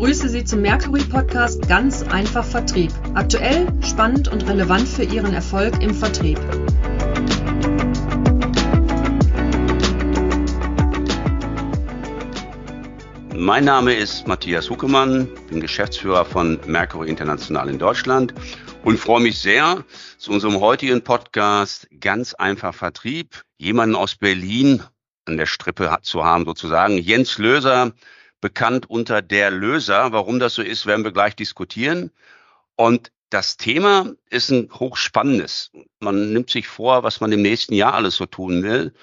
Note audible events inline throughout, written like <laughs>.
begrüße Sie zum Mercury Podcast Ganz einfach Vertrieb. Aktuell, spannend und relevant für Ihren Erfolg im Vertrieb. Mein Name ist Matthias Huckemann, bin Geschäftsführer von Mercury International in Deutschland und freue mich sehr zu unserem heutigen Podcast Ganz einfach Vertrieb, jemanden aus Berlin an der Strippe zu haben sozusagen. Jens Löser bekannt unter der Löser. Warum das so ist, werden wir gleich diskutieren. Und das Thema ist ein hochspannendes. Man nimmt sich vor, was man im nächsten Jahr alles so tun will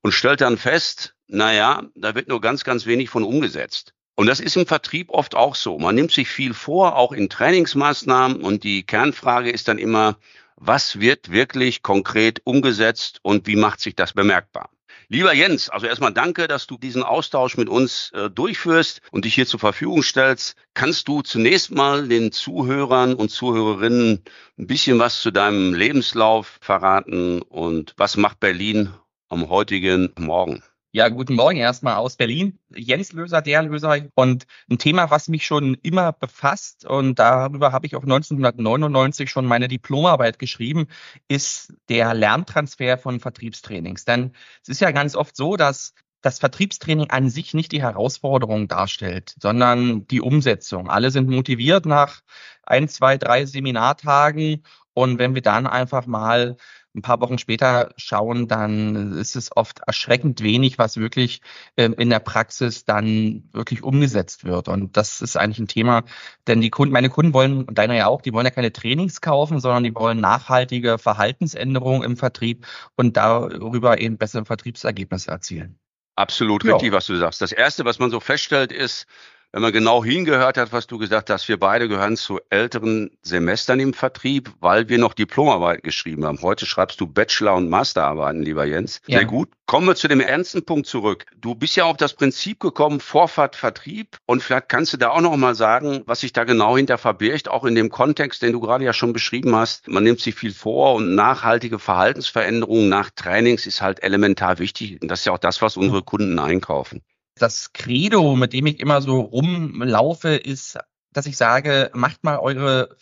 und stellt dann fest, naja, da wird nur ganz, ganz wenig von umgesetzt. Und das ist im Vertrieb oft auch so. Man nimmt sich viel vor, auch in Trainingsmaßnahmen. Und die Kernfrage ist dann immer, was wird wirklich konkret umgesetzt und wie macht sich das bemerkbar? Lieber Jens, also erstmal danke, dass du diesen Austausch mit uns äh, durchführst und dich hier zur Verfügung stellst. Kannst du zunächst mal den Zuhörern und Zuhörerinnen ein bisschen was zu deinem Lebenslauf verraten und was macht Berlin am heutigen Morgen? Ja, guten Morgen erstmal aus Berlin. Jens Löser, der Löser. Und ein Thema, was mich schon immer befasst, und darüber habe ich auch 1999 schon meine Diplomarbeit geschrieben, ist der Lerntransfer von Vertriebstrainings. Denn es ist ja ganz oft so, dass das Vertriebstraining an sich nicht die Herausforderung darstellt, sondern die Umsetzung. Alle sind motiviert nach ein, zwei, drei Seminartagen. Und wenn wir dann einfach mal ein paar Wochen später schauen, dann ist es oft erschreckend wenig, was wirklich ähm, in der Praxis dann wirklich umgesetzt wird. Und das ist eigentlich ein Thema, denn die Kunden, meine Kunden wollen, und deiner ja auch, die wollen ja keine Trainings kaufen, sondern die wollen nachhaltige Verhaltensänderungen im Vertrieb und darüber eben bessere Vertriebsergebnisse erzielen. Absolut ja. richtig, was du sagst. Das erste, was man so feststellt, ist, wenn man genau hingehört hat, was du gesagt hast, wir beide gehören zu älteren Semestern im Vertrieb, weil wir noch Diplomarbeit geschrieben haben. Heute schreibst du Bachelor- und Masterarbeiten, lieber Jens. Ja. Sehr gut. Kommen wir zu dem ernsten Punkt zurück. Du bist ja auf das Prinzip gekommen, Vorfahrt, Vertrieb. Und vielleicht kannst du da auch noch mal sagen, was sich da genau hinter verbirgt, auch in dem Kontext, den du gerade ja schon beschrieben hast. Man nimmt sich viel vor und nachhaltige Verhaltensveränderungen nach Trainings ist halt elementar wichtig. Und das ist ja auch das, was unsere Kunden einkaufen das Credo, mit dem ich immer so rumlaufe, ist, dass ich sage, macht mal eure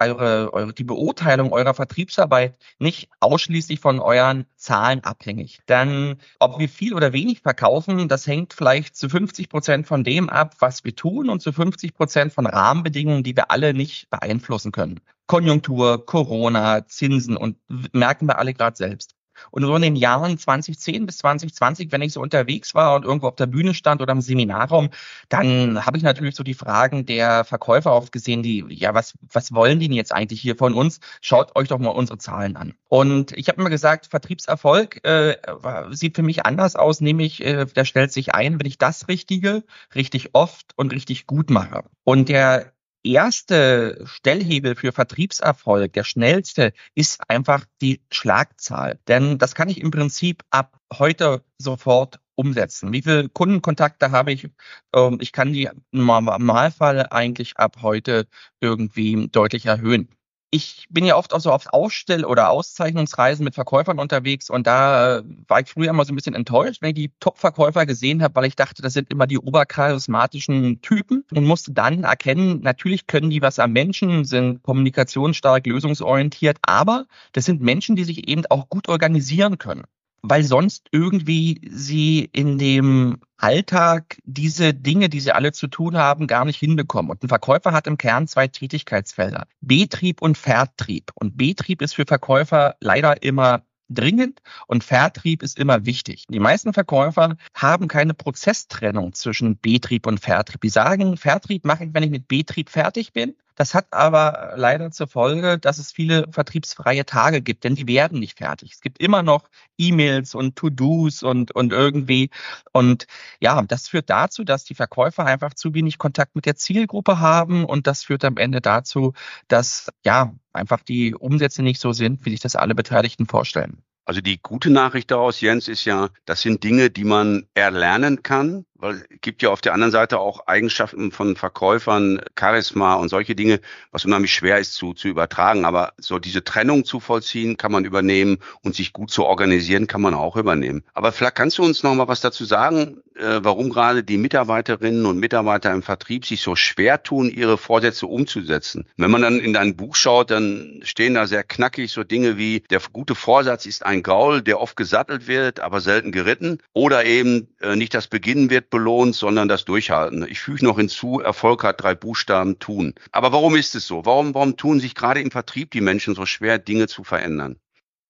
eure, eure, die Beurteilung eurer Vertriebsarbeit nicht ausschließlich von euren Zahlen abhängig. Denn ob wir viel oder wenig verkaufen, das hängt vielleicht zu 50 Prozent von dem ab, was wir tun und zu 50 Prozent von Rahmenbedingungen, die wir alle nicht beeinflussen können. Konjunktur, Corona, Zinsen und merken wir alle gerade selbst. Und so in den Jahren 2010 bis 2020, wenn ich so unterwegs war und irgendwo auf der Bühne stand oder im Seminarraum, dann habe ich natürlich so die Fragen der Verkäufer oft gesehen, die, ja, was, was wollen die denn jetzt eigentlich hier von uns? Schaut euch doch mal unsere Zahlen an. Und ich habe immer gesagt, Vertriebserfolg äh, sieht für mich anders aus, nämlich äh, der stellt sich ein, wenn ich das Richtige, richtig oft und richtig gut mache. Und der erste Stellhebel für Vertriebserfolg, der schnellste, ist einfach die Schlagzahl. Denn das kann ich im Prinzip ab heute sofort umsetzen. Wie viele Kundenkontakte habe ich? Ähm, ich kann die Normalfall eigentlich ab heute irgendwie deutlich erhöhen ich bin ja oft auch so auf Ausstell- oder Auszeichnungsreisen mit Verkäufern unterwegs und da äh, war ich früher immer so ein bisschen enttäuscht, wenn ich die Top-Verkäufer gesehen habe, weil ich dachte, das sind immer die obercharismatischen Typen. Und musste dann erkennen, natürlich können die was am Menschen, sind kommunikationsstark, lösungsorientiert, aber das sind Menschen, die sich eben auch gut organisieren können weil sonst irgendwie sie in dem Alltag diese Dinge, die sie alle zu tun haben, gar nicht hinbekommen. Und ein Verkäufer hat im Kern zwei Tätigkeitsfelder. Betrieb und Vertrieb. Und Betrieb ist für Verkäufer leider immer dringend und Vertrieb ist immer wichtig. Die meisten Verkäufer haben keine Prozesstrennung zwischen Betrieb und Vertrieb. Die sagen, Vertrieb mache ich, wenn ich mit Betrieb fertig bin. Das hat aber leider zur Folge, dass es viele vertriebsfreie Tage gibt, denn die werden nicht fertig. Es gibt immer noch E-Mails und To-Dos und, und irgendwie. Und ja, das führt dazu, dass die Verkäufer einfach zu wenig Kontakt mit der Zielgruppe haben und das führt am Ende dazu, dass ja einfach die Umsätze nicht so sind, wie sich das alle Beteiligten vorstellen. Also die gute Nachricht daraus, Jens, ist ja, das sind Dinge, die man erlernen kann, weil es gibt ja auf der anderen Seite auch Eigenschaften von Verkäufern, Charisma und solche Dinge, was unheimlich schwer ist zu, zu übertragen. Aber so diese Trennung zu vollziehen, kann man übernehmen und sich gut zu organisieren, kann man auch übernehmen. Aber vielleicht kannst du uns noch mal was dazu sagen, äh, warum gerade die Mitarbeiterinnen und Mitarbeiter im Vertrieb sich so schwer tun, ihre Vorsätze umzusetzen. Wenn man dann in dein Buch schaut, dann stehen da sehr knackig so Dinge wie, der gute Vorsatz ist ein Gaul, der oft gesattelt wird, aber selten geritten. Oder eben äh, nicht das Beginnen wird belohnt, sondern das Durchhalten. Ich füge noch hinzu, Erfolg hat drei Buchstaben tun. Aber warum ist es so? Warum, warum tun sich gerade im Vertrieb die Menschen so schwer, Dinge zu verändern?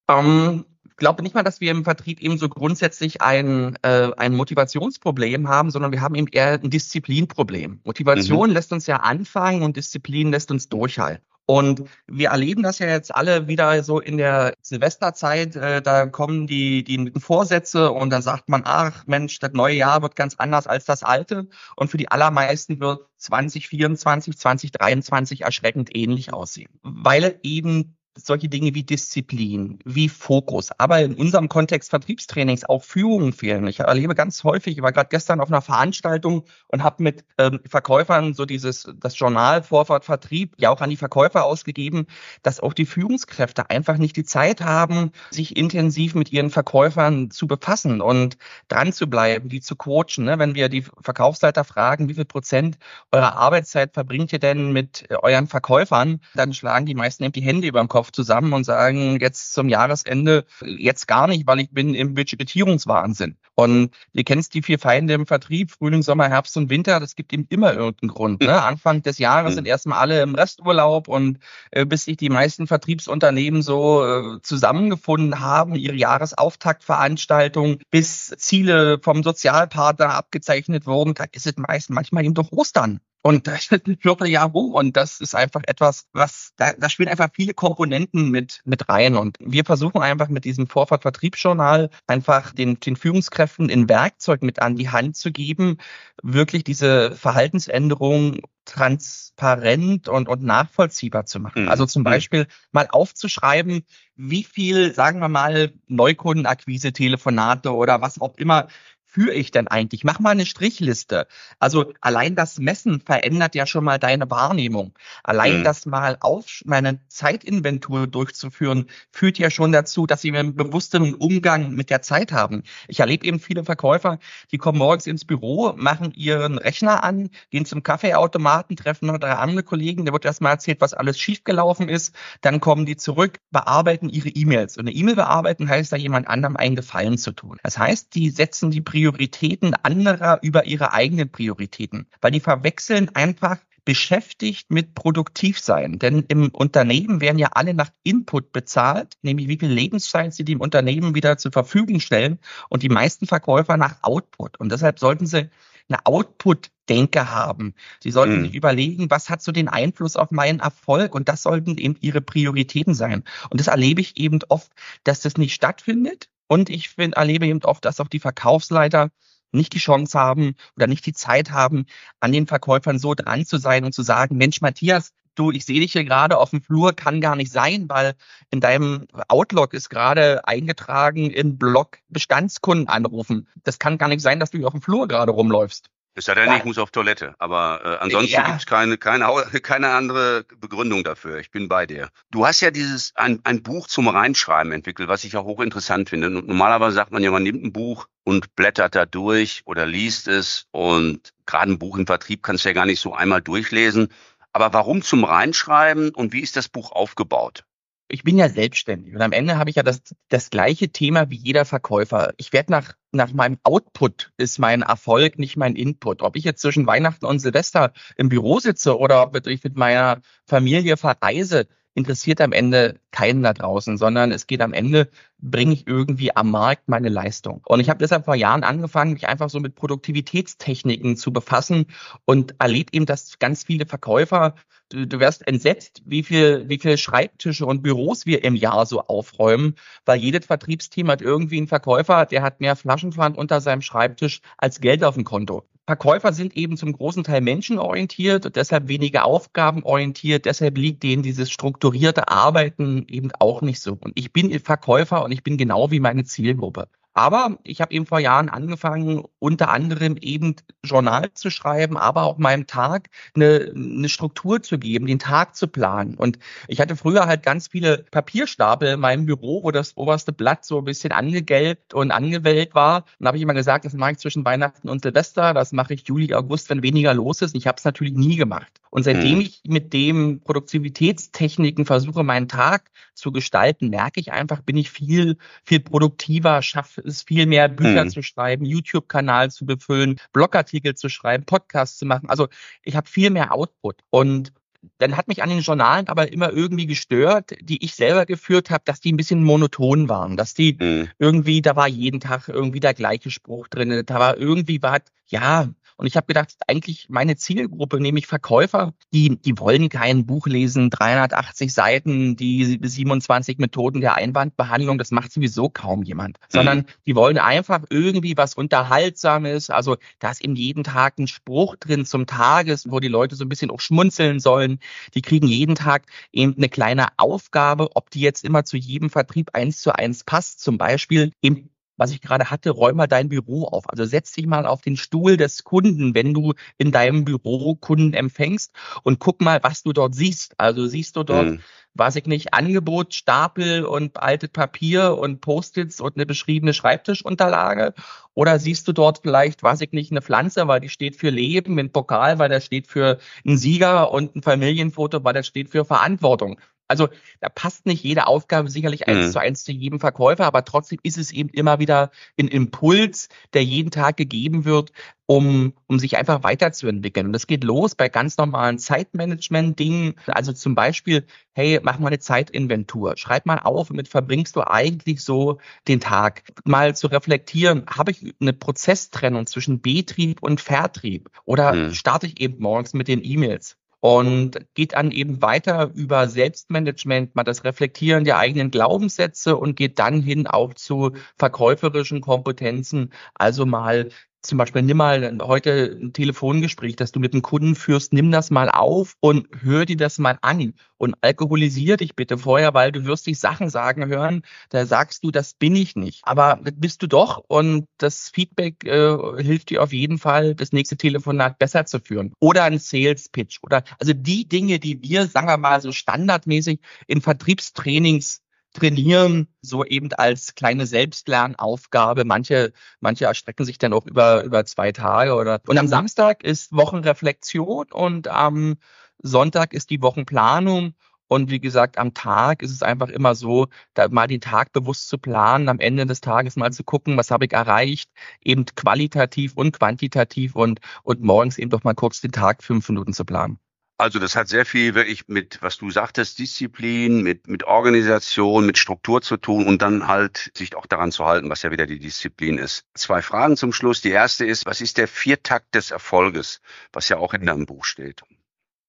Um, ähm, glaube nicht mal, dass wir im Vertrieb eben so grundsätzlich ein, äh, ein Motivationsproblem haben, sondern wir haben eben eher ein Disziplinproblem. Motivation mhm. lässt uns ja anfangen und Disziplin lässt uns durchhalten. Und wir erleben das ja jetzt alle wieder so in der Silvesterzeit. Äh, da kommen die, die Vorsätze und dann sagt man, ach Mensch, das neue Jahr wird ganz anders als das alte. Und für die allermeisten wird 2024, 2023 erschreckend ähnlich aussehen. Weil eben solche Dinge wie Disziplin, wie Fokus, aber in unserem Kontext Vertriebstrainings auch Führungen fehlen. Ich erlebe ganz häufig, ich war gerade gestern auf einer Veranstaltung und habe mit ähm, Verkäufern so dieses das Journal Vorfahrt Vertrieb ja auch an die Verkäufer ausgegeben, dass auch die Führungskräfte einfach nicht die Zeit haben, sich intensiv mit ihren Verkäufern zu befassen und dran zu bleiben, die zu coachen. Ne? Wenn wir die Verkaufsleiter fragen, wie viel Prozent eurer Arbeitszeit verbringt ihr denn mit äh, euren Verkäufern, dann schlagen die meisten eben die Hände über dem Kopf Kopf zusammen und sagen jetzt zum Jahresende jetzt gar nicht, weil ich bin im Budgetierungswahnsinn. Und ihr kennt die vier Feinde im Vertrieb, Frühling, Sommer, Herbst und Winter, das gibt eben immer irgendeinen Grund. Ne? Anfang des Jahres sind erstmal alle im Resturlaub und äh, bis sich die meisten Vertriebsunternehmen so äh, zusammengefunden haben, ihre Jahresauftaktveranstaltung, bis Ziele vom Sozialpartner abgezeichnet wurden, da ist es meist manchmal eben doch Ostern. Und da steht ein Vierteljahr rum und das ist einfach etwas, was, da, da spielen einfach viele Komponenten mit, mit rein. Und wir versuchen einfach mit diesem Vorfahrt-Vertriebsjournal einfach den, den Führungskräften ein Werkzeug mit an die Hand zu geben, wirklich diese Verhaltensänderung transparent und, und nachvollziehbar zu machen. Mhm. Also zum mhm. Beispiel mal aufzuschreiben, wie viel, sagen wir mal, Neukundenakquise, Telefonate oder was auch immer führe ich denn eigentlich? Mach mal eine Strichliste. Also allein das Messen verändert ja schon mal deine Wahrnehmung. Allein mhm. das mal auf meine Zeitinventur durchzuführen, führt ja schon dazu, dass sie einen bewussteren Umgang mit der Zeit haben. Ich erlebe eben viele Verkäufer, die kommen morgens ins Büro, machen ihren Rechner an, gehen zum Kaffeeautomaten, treffen noch drei andere Kollegen, der wird erstmal erzählt, was alles schiefgelaufen ist. Dann kommen die zurück, bearbeiten ihre E-Mails. Und eine E-Mail bearbeiten heißt da jemand anderem einen Gefallen zu tun. Das heißt, die setzen die Priorität Prioritäten anderer über ihre eigenen Prioritäten, weil die verwechseln einfach beschäftigt mit produktiv sein. Denn im Unternehmen werden ja alle nach Input bezahlt, nämlich wie viel Lebenszeit sie dem Unternehmen wieder zur Verfügung stellen und die meisten Verkäufer nach Output. Und deshalb sollten sie eine Output-Denke haben. Sie sollten mhm. sich überlegen, was hat so den Einfluss auf meinen Erfolg und das sollten eben ihre Prioritäten sein. Und das erlebe ich eben oft, dass das nicht stattfindet und ich find, erlebe eben oft, dass auch die Verkaufsleiter nicht die Chance haben oder nicht die Zeit haben, an den Verkäufern so dran zu sein und zu sagen, Mensch, Matthias, du, ich sehe dich hier gerade auf dem Flur, kann gar nicht sein, weil in deinem Outlook ist gerade eingetragen in Blog Bestandskunden anrufen. Das kann gar nicht sein, dass du hier auf dem Flur gerade rumläufst. Es sei denn, ja. ich muss auf Toilette. Aber äh, ansonsten ja. gibt es keine, keine, <laughs> keine andere Begründung dafür. Ich bin bei dir. Du hast ja dieses ein, ein Buch zum Reinschreiben entwickelt, was ich ja hochinteressant finde. Und normalerweise sagt man ja, man nimmt ein Buch und blättert da durch oder liest es. Und gerade ein Buch im Vertrieb kannst du ja gar nicht so einmal durchlesen. Aber warum zum Reinschreiben und wie ist das Buch aufgebaut? Ich bin ja selbstständig und am Ende habe ich ja das, das gleiche Thema wie jeder Verkäufer. Ich werde nach, nach meinem Output ist mein Erfolg, nicht mein Input. Ob ich jetzt zwischen Weihnachten und Silvester im Büro sitze oder ob ich mit meiner Familie verreise, interessiert am Ende keinen da draußen, sondern es geht am Ende, bringe ich irgendwie am Markt meine Leistung. Und ich habe deshalb vor Jahren angefangen, mich einfach so mit Produktivitätstechniken zu befassen und erlebt eben, dass ganz viele Verkäufer, du, du wirst entsetzt, wie viel, wie viel Schreibtische und Büros wir im Jahr so aufräumen, weil jedes Vertriebsteam hat irgendwie einen Verkäufer, der hat mehr Flaschenpfand unter seinem Schreibtisch als Geld auf dem Konto. Verkäufer sind eben zum großen Teil menschenorientiert und deshalb weniger aufgabenorientiert. Deshalb liegt denen dieses strukturierte Arbeiten eben auch nicht so. Und ich bin Verkäufer und ich bin genau wie meine Zielgruppe. Aber ich habe eben vor Jahren angefangen, unter anderem eben Journal zu schreiben, aber auch meinem Tag eine, eine Struktur zu geben, den Tag zu planen. Und ich hatte früher halt ganz viele Papierstapel in meinem Büro, wo das oberste Blatt so ein bisschen angegelbt und angewellt war. Und habe ich immer gesagt, das mache ich zwischen Weihnachten und Silvester, das mache ich Juli, August, wenn weniger los ist. Ich habe es natürlich nie gemacht. Und seitdem mhm. ich mit dem Produktivitätstechniken versuche, meinen Tag zu gestalten, merke ich einfach, bin ich viel, viel produktiver, schaffe es viel mehr Bücher mhm. zu schreiben, YouTube-Kanal zu befüllen, Blogartikel zu schreiben, Podcasts zu machen. Also ich habe viel mehr Output. Und dann hat mich an den Journalen aber immer irgendwie gestört, die ich selber geführt habe, dass die ein bisschen monoton waren, dass die mhm. irgendwie, da war jeden Tag irgendwie der gleiche Spruch drin, da war irgendwie was, ja, und ich habe gedacht, eigentlich meine Zielgruppe, nämlich Verkäufer, die, die wollen kein Buch lesen, 380 Seiten, die 27 Methoden der Einwandbehandlung, das macht sowieso kaum jemand, mhm. sondern die wollen einfach irgendwie was Unterhaltsames. Also da ist eben jeden Tag ein Spruch drin zum Tages, wo die Leute so ein bisschen auch schmunzeln sollen. Die kriegen jeden Tag eben eine kleine Aufgabe, ob die jetzt immer zu jedem Vertrieb eins zu eins passt. Zum Beispiel eben was ich gerade hatte, räum mal dein Büro auf. Also setz dich mal auf den Stuhl des Kunden, wenn du in deinem Büro Kunden empfängst und guck mal, was du dort siehst. Also siehst du dort, mhm. weiß ich nicht, Angebot, Stapel und altes Papier und Post-its und eine beschriebene Schreibtischunterlage? Oder siehst du dort vielleicht, weiß ich nicht, eine Pflanze, weil die steht für Leben, ein Pokal, weil der steht für einen Sieger und ein Familienfoto, weil der steht für Verantwortung. Also da passt nicht jede Aufgabe sicherlich eins mhm. zu eins zu jedem Verkäufer, aber trotzdem ist es eben immer wieder ein Impuls, der jeden Tag gegeben wird, um, um sich einfach weiterzuentwickeln. Und das geht los bei ganz normalen Zeitmanagement-Dingen. Also zum Beispiel, hey, mach mal eine Zeitinventur. Schreib mal auf, womit verbringst du eigentlich so den Tag. Mal zu reflektieren, habe ich eine Prozesstrennung zwischen Betrieb und Vertrieb? Oder mhm. starte ich eben morgens mit den E-Mails? Und geht dann eben weiter über Selbstmanagement, mal das Reflektieren der eigenen Glaubenssätze und geht dann hin auch zu verkäuferischen Kompetenzen, also mal zum Beispiel nimm mal heute ein Telefongespräch, das du mit einem Kunden führst, nimm das mal auf und hör dir das mal an und alkoholisier dich bitte vorher, weil du wirst dich Sachen sagen hören, da sagst du, das bin ich nicht. Aber das bist du doch und das Feedback äh, hilft dir auf jeden Fall, das nächste Telefonat besser zu führen. Oder ein Sales Pitch oder also die Dinge, die wir, sagen wir mal, so standardmäßig in Vertriebstrainings trainieren, so eben als kleine Selbstlernaufgabe. Manche, manche erstrecken sich dann auch über, über zwei Tage oder, und am Samstag ist Wochenreflexion und am Sonntag ist die Wochenplanung. Und wie gesagt, am Tag ist es einfach immer so, da mal den Tag bewusst zu planen, am Ende des Tages mal zu gucken, was habe ich erreicht, eben qualitativ und quantitativ und, und morgens eben doch mal kurz den Tag fünf Minuten zu planen. Also das hat sehr viel wirklich mit, was du sagtest, Disziplin, mit, mit Organisation, mit Struktur zu tun und dann halt sich auch daran zu halten, was ja wieder die Disziplin ist. Zwei Fragen zum Schluss. Die erste ist, was ist der Viertakt des Erfolges, was ja auch in deinem Buch steht?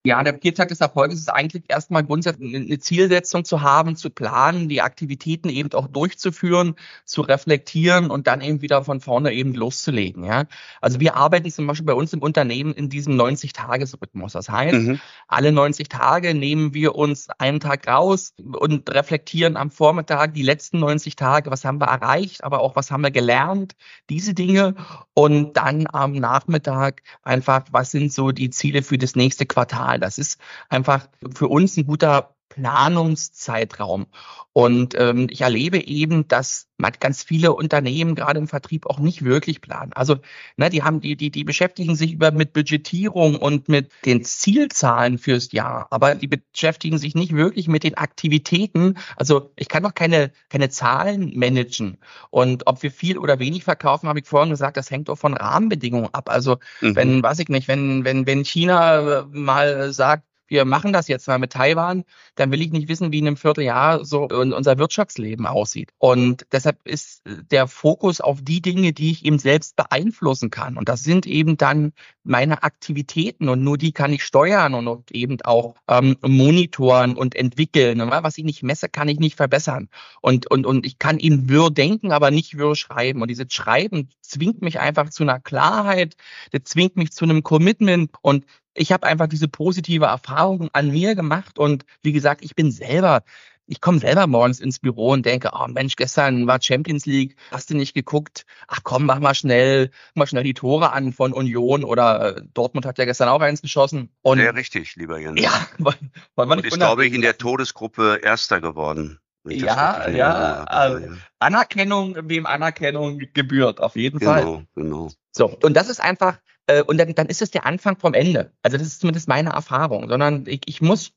Ja, der Viertag des Erfolges ist eigentlich erstmal grundsätzlich eine Zielsetzung zu haben, zu planen, die Aktivitäten eben auch durchzuführen, zu reflektieren und dann eben wieder von vorne eben loszulegen. Ja, also wir arbeiten zum Beispiel bei uns im Unternehmen in diesem 90-Tages-Rhythmus. Das heißt, mhm. alle 90 Tage nehmen wir uns einen Tag raus und reflektieren am Vormittag die letzten 90 Tage, was haben wir erreicht, aber auch was haben wir gelernt, diese Dinge und dann am Nachmittag einfach, was sind so die Ziele für das nächste Quartal Mal. Das ist einfach für uns ein guter Planungszeitraum. Und ähm, ich erlebe eben, dass ganz viele Unternehmen gerade im Vertrieb auch nicht wirklich planen. Also, ne, die haben die, die, die beschäftigen sich über mit Budgetierung und mit den Zielzahlen fürs Jahr, aber die beschäftigen sich nicht wirklich mit den Aktivitäten. Also ich kann doch keine, keine Zahlen managen. Und ob wir viel oder wenig verkaufen, habe ich vorhin gesagt, das hängt doch von Rahmenbedingungen ab. Also mhm. wenn, weiß ich nicht, wenn, wenn, wenn China mal sagt, wir machen das jetzt mal mit Taiwan, dann will ich nicht wissen, wie in einem Vierteljahr so unser Wirtschaftsleben aussieht. Und deshalb ist der Fokus auf die Dinge, die ich eben selbst beeinflussen kann. Und das sind eben dann meine Aktivitäten und nur die kann ich steuern und eben auch ähm, monitoren und entwickeln. Und was ich nicht messe, kann ich nicht verbessern. Und, und, und ich kann eben Wirr denken, aber nicht Wirr schreiben. Und dieses Schreiben zwingt mich einfach zu einer Klarheit, das zwingt mich zu einem Commitment und ich habe einfach diese positive Erfahrung an mir gemacht und wie gesagt, ich bin selber ich komme selber morgens ins Büro und denke, oh Mensch, gestern war Champions League, hast du nicht geguckt? Ach komm, mach mal schnell, mach mal schnell die Tore an von Union oder äh, Dortmund hat ja gestern auch eins geschossen. Und Sehr richtig, lieber Jens. Ja, <laughs> weil, man und ist, glaube ich, in der Todesgruppe Erster geworden. Ja, ja, also Anerkennung, wem Anerkennung gebührt, auf jeden genau, Fall. Genau, genau. So, und das ist einfach, äh, und dann, dann ist es der Anfang vom Ende. Also das ist zumindest meine Erfahrung, sondern ich, ich muss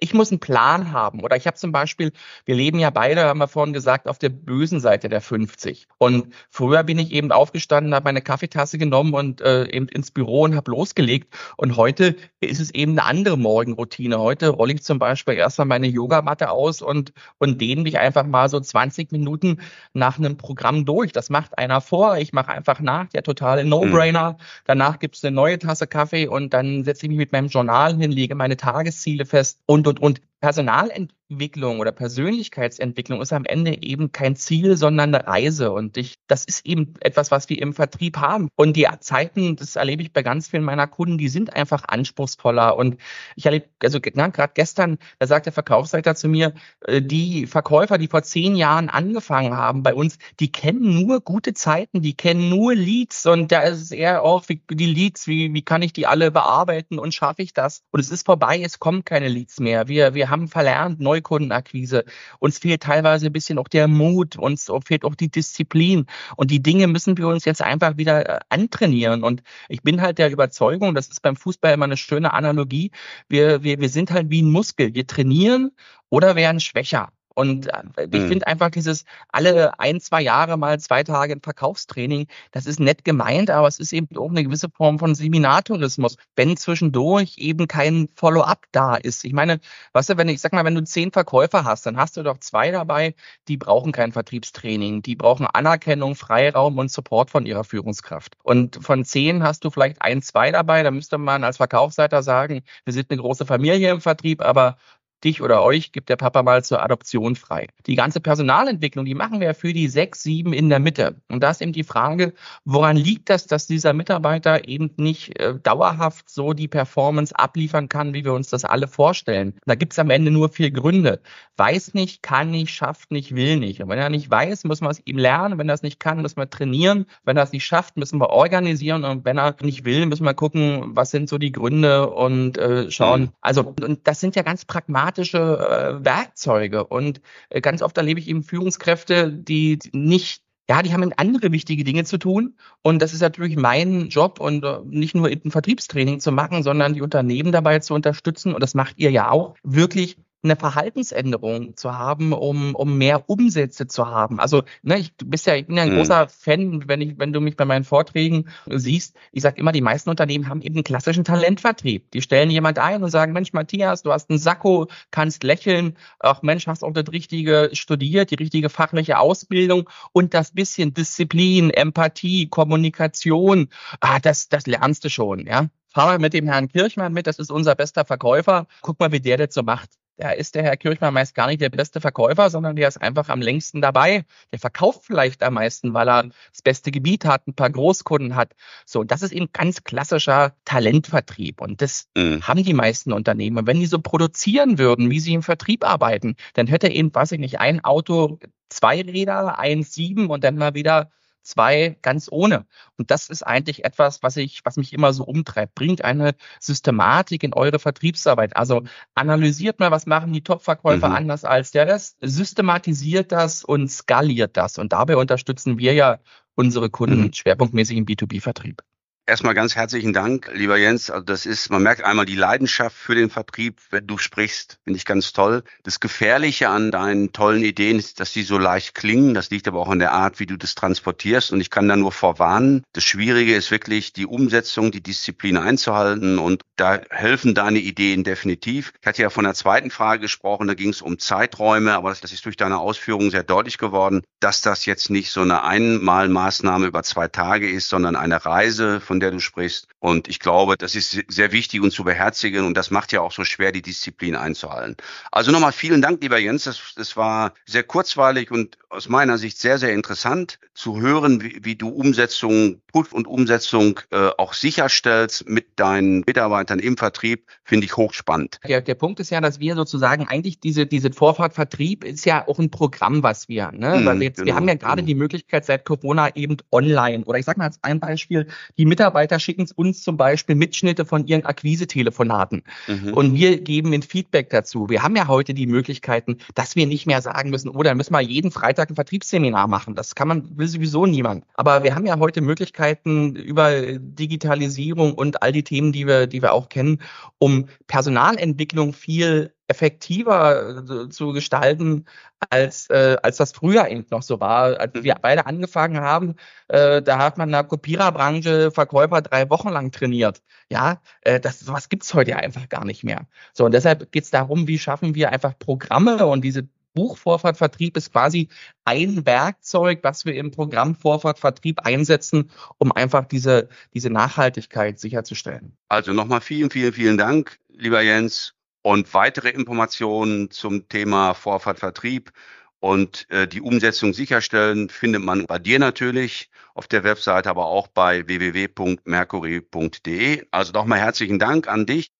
ich muss einen Plan haben. Oder ich habe zum Beispiel, wir leben ja beide, haben wir vorhin gesagt, auf der bösen Seite der 50. Und früher bin ich eben aufgestanden, habe meine Kaffeetasse genommen und äh, eben ins Büro und habe losgelegt. Und heute ist es eben eine andere Morgenroutine. Heute rolle ich zum Beispiel erstmal meine Yogamatte aus und, und dehne mich einfach mal so 20 Minuten nach einem Programm durch. Das macht einer vor, ich mache einfach nach, der totale No-Brainer. Mhm. Danach gibt's eine neue Tasse Kaffee und dann setze ich mich mit meinem Journal hin, lege meine Tagesziele fest und, und, und. Personalentwicklung oder Persönlichkeitsentwicklung ist am Ende eben kein Ziel, sondern eine Reise. Und ich, das ist eben etwas, was wir im Vertrieb haben. Und die Zeiten, das erlebe ich bei ganz vielen meiner Kunden, die sind einfach anspruchsvoller. Und ich erlebe, also gerade gestern, da sagt der Verkaufsleiter zu mir, äh, die Verkäufer, die vor zehn Jahren angefangen haben bei uns, die kennen nur gute Zeiten, die kennen nur Leads. Und da ist es eher auch, wie, die Leads, wie, wie kann ich die alle bearbeiten und schaffe ich das? Und es ist vorbei, es kommen keine Leads mehr. Wir, wir haben verlernt, Neukundenakquise. Uns fehlt teilweise ein bisschen auch der Mut, uns fehlt auch die Disziplin. Und die Dinge müssen wir uns jetzt einfach wieder äh, antrainieren. Und ich bin halt der Überzeugung, das ist beim Fußball immer eine schöne Analogie, wir, wir, wir sind halt wie ein Muskel. Wir trainieren oder werden schwächer. Und äh, ich mhm. finde einfach dieses alle ein, zwei Jahre mal zwei Tage ein Verkaufstraining, das ist nett gemeint, aber es ist eben auch eine gewisse Form von Seminartourismus, wenn zwischendurch eben kein Follow-up da ist. Ich meine, weißt du, wenn ich sag mal, wenn du zehn Verkäufer hast, dann hast du doch zwei dabei, die brauchen kein Vertriebstraining, die brauchen Anerkennung, Freiraum und Support von ihrer Führungskraft. Und von zehn hast du vielleicht ein, zwei dabei, da müsste man als Verkaufsseiter sagen, wir sind eine große Familie im Vertrieb, aber dich oder euch gibt der Papa mal zur Adoption frei. Die ganze Personalentwicklung, die machen wir für die sechs, sieben in der Mitte. Und da ist eben die Frage, woran liegt das, dass dieser Mitarbeiter eben nicht äh, dauerhaft so die Performance abliefern kann, wie wir uns das alle vorstellen? Da gibt es am Ende nur vier Gründe. Weiß nicht, kann nicht, schafft nicht, will nicht. Und wenn er nicht weiß, muss man es ihm lernen. Wenn er es nicht kann, müssen wir trainieren. Wenn er es nicht schafft, müssen wir organisieren. Und wenn er nicht will, müssen wir gucken, was sind so die Gründe und äh, schauen. Mhm. Also, und das sind ja ganz pragmatisch pragmatische äh, Werkzeuge. Und äh, ganz oft erlebe ich eben Führungskräfte, die nicht ja, die haben andere wichtige Dinge zu tun. Und das ist natürlich mein Job und äh, nicht nur ein Vertriebstraining zu machen, sondern die Unternehmen dabei zu unterstützen. Und das macht ihr ja auch, wirklich eine Verhaltensänderung zu haben, um, um mehr Umsätze zu haben. Also, ne, ich, du bist ja, ich bin ja ein mhm. großer Fan, wenn ich, wenn du mich bei meinen Vorträgen siehst, ich sage immer, die meisten Unternehmen haben eben einen klassischen Talentvertrieb. Die stellen jemand ein und sagen, Mensch, Matthias, du hast einen Sakko, kannst lächeln, ach Mensch, hast auch das Richtige studiert, die richtige fachliche Ausbildung und das bisschen Disziplin, Empathie, Kommunikation, ah, das, das lernst du schon, ja. Fahr mal mit dem Herrn Kirchmann mit, das ist unser bester Verkäufer. Guck mal, wie der das so macht da ist der Herr Kirchmann meist gar nicht der beste Verkäufer, sondern der ist einfach am längsten dabei. Der verkauft vielleicht am meisten, weil er das beste Gebiet hat, ein paar Großkunden hat. So, das ist eben ganz klassischer Talentvertrieb. Und das mhm. haben die meisten Unternehmen. Und wenn die so produzieren würden, wie sie im Vertrieb arbeiten, dann hätte eben, weiß ich nicht, ein Auto zwei Räder, eins sieben und dann mal wieder zwei ganz ohne. Und das ist eigentlich etwas, was ich, was mich immer so umtreibt. Bringt eine Systematik in eure Vertriebsarbeit. Also analysiert mal, was machen die Top-Verkäufer mhm. anders als der Rest, systematisiert das und skaliert das. Und dabei unterstützen wir ja unsere Kunden mhm. schwerpunktmäßig im B2B-Vertrieb. Erstmal ganz herzlichen Dank, lieber Jens. Also das ist, man merkt einmal die Leidenschaft für den Vertrieb, wenn du sprichst, finde ich ganz toll. Das Gefährliche an deinen tollen Ideen ist, dass die so leicht klingen. Das liegt aber auch an der Art, wie du das transportierst. Und ich kann da nur vorwarnen. Das Schwierige ist wirklich die Umsetzung, die Disziplin einzuhalten. Und da helfen deine Ideen definitiv. Ich hatte ja von der zweiten Frage gesprochen, da ging es um Zeiträume, aber das ist durch deine Ausführungen sehr deutlich geworden, dass das jetzt nicht so eine Einmalmaßnahme über zwei Tage ist, sondern eine Reise von der du sprichst. Und ich glaube, das ist sehr wichtig und zu beherzigen und das macht ja auch so schwer, die Disziplin einzuhalten. Also nochmal vielen Dank, lieber Jens. Das, das war sehr kurzweilig und aus meiner Sicht sehr, sehr interessant zu hören, wie, wie du Umsetzung, Prüf- und Umsetzung äh, auch sicherstellst mit deinen Mitarbeitern im Vertrieb, finde ich hochspannend. Der, der Punkt ist ja, dass wir sozusagen eigentlich diese, diese Vorfahrtvertrieb ist ja auch ein Programm, was wir, ne? Mhm, Weil wir, jetzt, genau, wir haben ja gerade genau. die Möglichkeit seit Corona eben online oder ich sage mal als ein Beispiel, die Mitarbeiter schicken uns zum Beispiel Mitschnitte von ihren Akquise-Telefonaten mhm. und wir geben ein Feedback dazu. Wir haben ja heute die Möglichkeiten, dass wir nicht mehr sagen müssen, oh, dann müssen wir jeden Freitag ein Vertriebsseminar machen. Das kann man, will sowieso niemand. Aber wir haben ja heute Möglichkeiten über Digitalisierung und all die Themen, die wir, die wir auch kennen, um Personalentwicklung viel effektiver äh, zu gestalten, als, äh, als das früher eben noch so war. Als wir mhm. beide angefangen haben, äh, da hat man in der Kopiererbranche Verkäufer drei Wochen lang trainiert. Ja, äh, das sowas gibt's heute ja einfach gar nicht mehr. So, und deshalb geht's darum, wie schaffen wir einfach Programme und diese Buchvorfahrtvertrieb ist quasi ein Werkzeug, was wir im Programm Vorfahrtvertrieb einsetzen, um einfach diese, diese Nachhaltigkeit sicherzustellen. Also nochmal vielen, vielen, vielen Dank, lieber Jens. Und weitere Informationen zum Thema Vorfahrtvertrieb und äh, die Umsetzung sicherstellen findet man bei dir natürlich auf der Webseite, aber auch bei www.mercury.de. Also nochmal herzlichen Dank an dich.